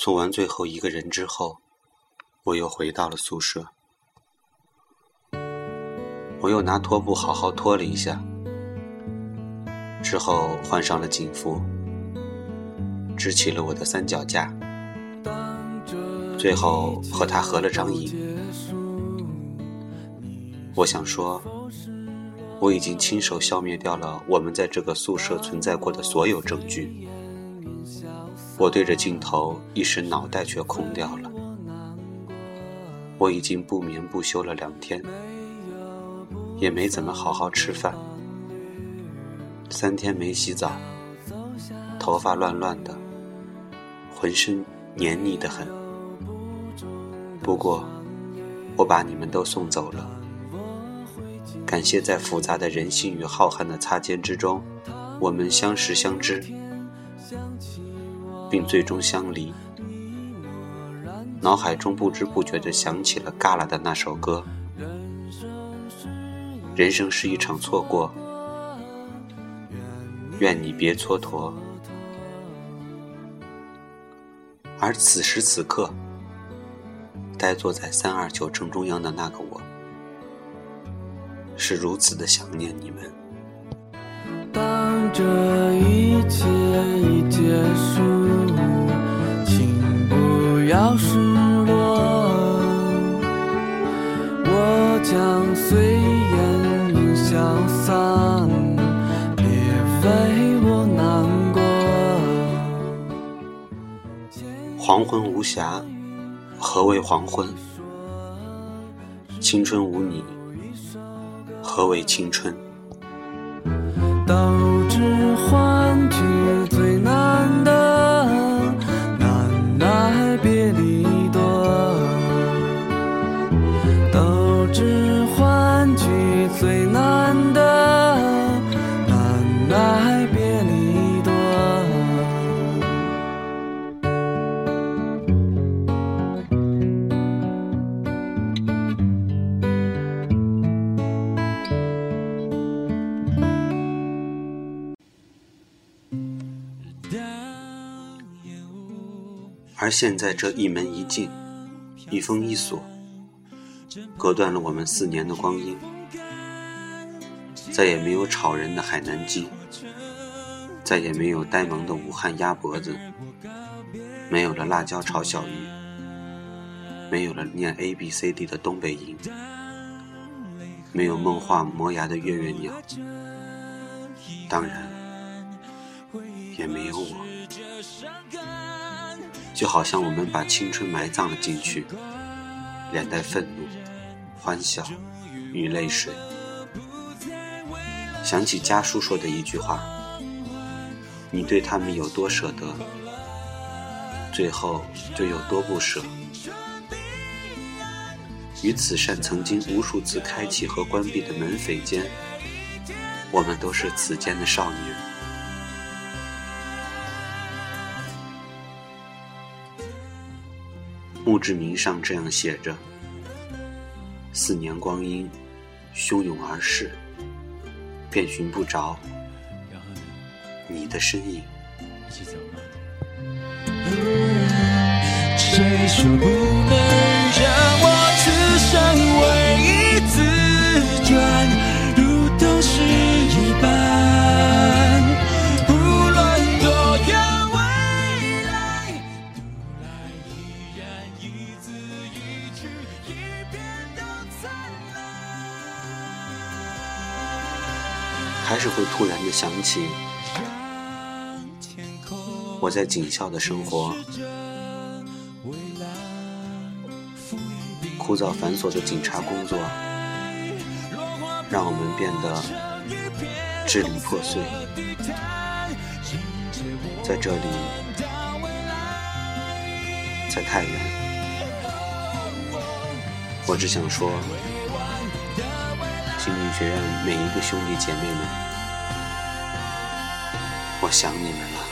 送完最后一个人之后，我又回到了宿舍。我又拿拖布好好拖了一下，之后换上了警服，支起了我的三脚架，最后和他合了张影。我想说，我已经亲手消灭掉了我们在这个宿舍存在过的所有证据。我对着镜头，一时脑袋却空掉了。我已经不眠不休了两天，也没怎么好好吃饭，三天没洗澡，头发乱乱的，浑身黏腻得很。不过，我把你们都送走了，感谢在复杂的人性与浩瀚的擦肩之中，我们相识相知。并最终相离，脑海中不知不觉地想起了嘎啦的那首歌。人生是一场错过，愿你别蹉跎。而此时此刻，呆坐在三二九正中央的那个我，是如此的想念你们。当这一切已结束。为我难过。黄昏无暇，何为黄昏？青春无你，何为青春？都知欢聚最难得，难耐别离多。都知欢聚最难。而现在这一门一进，一封一锁，隔断了我们四年的光阴。再也没有吵人的海南鸡，再也没有呆萌的武汉鸭脖子，没有了辣椒炒小鱼，没有了念 A B C D 的东北音，没有梦话磨牙的月月鸟，当然也没有我。就好像我们把青春埋葬了进去，连带愤怒、欢笑与泪水。想起家书说的一句话：“你对他们有多舍得，最后就有多不舍。”与此扇曾经无数次开启和关闭的门扉间，我们都是此间的少年。墓志铭上这样写着：“四年光阴，汹涌而逝，便寻不着你的身影。”谁说不能还是会突然的想起，我在警校的生活，枯燥繁琐的警察工作，让我们变得支离破碎。在这里，在太原，我只想说。心理学院每一个兄弟姐妹们，我想你们了。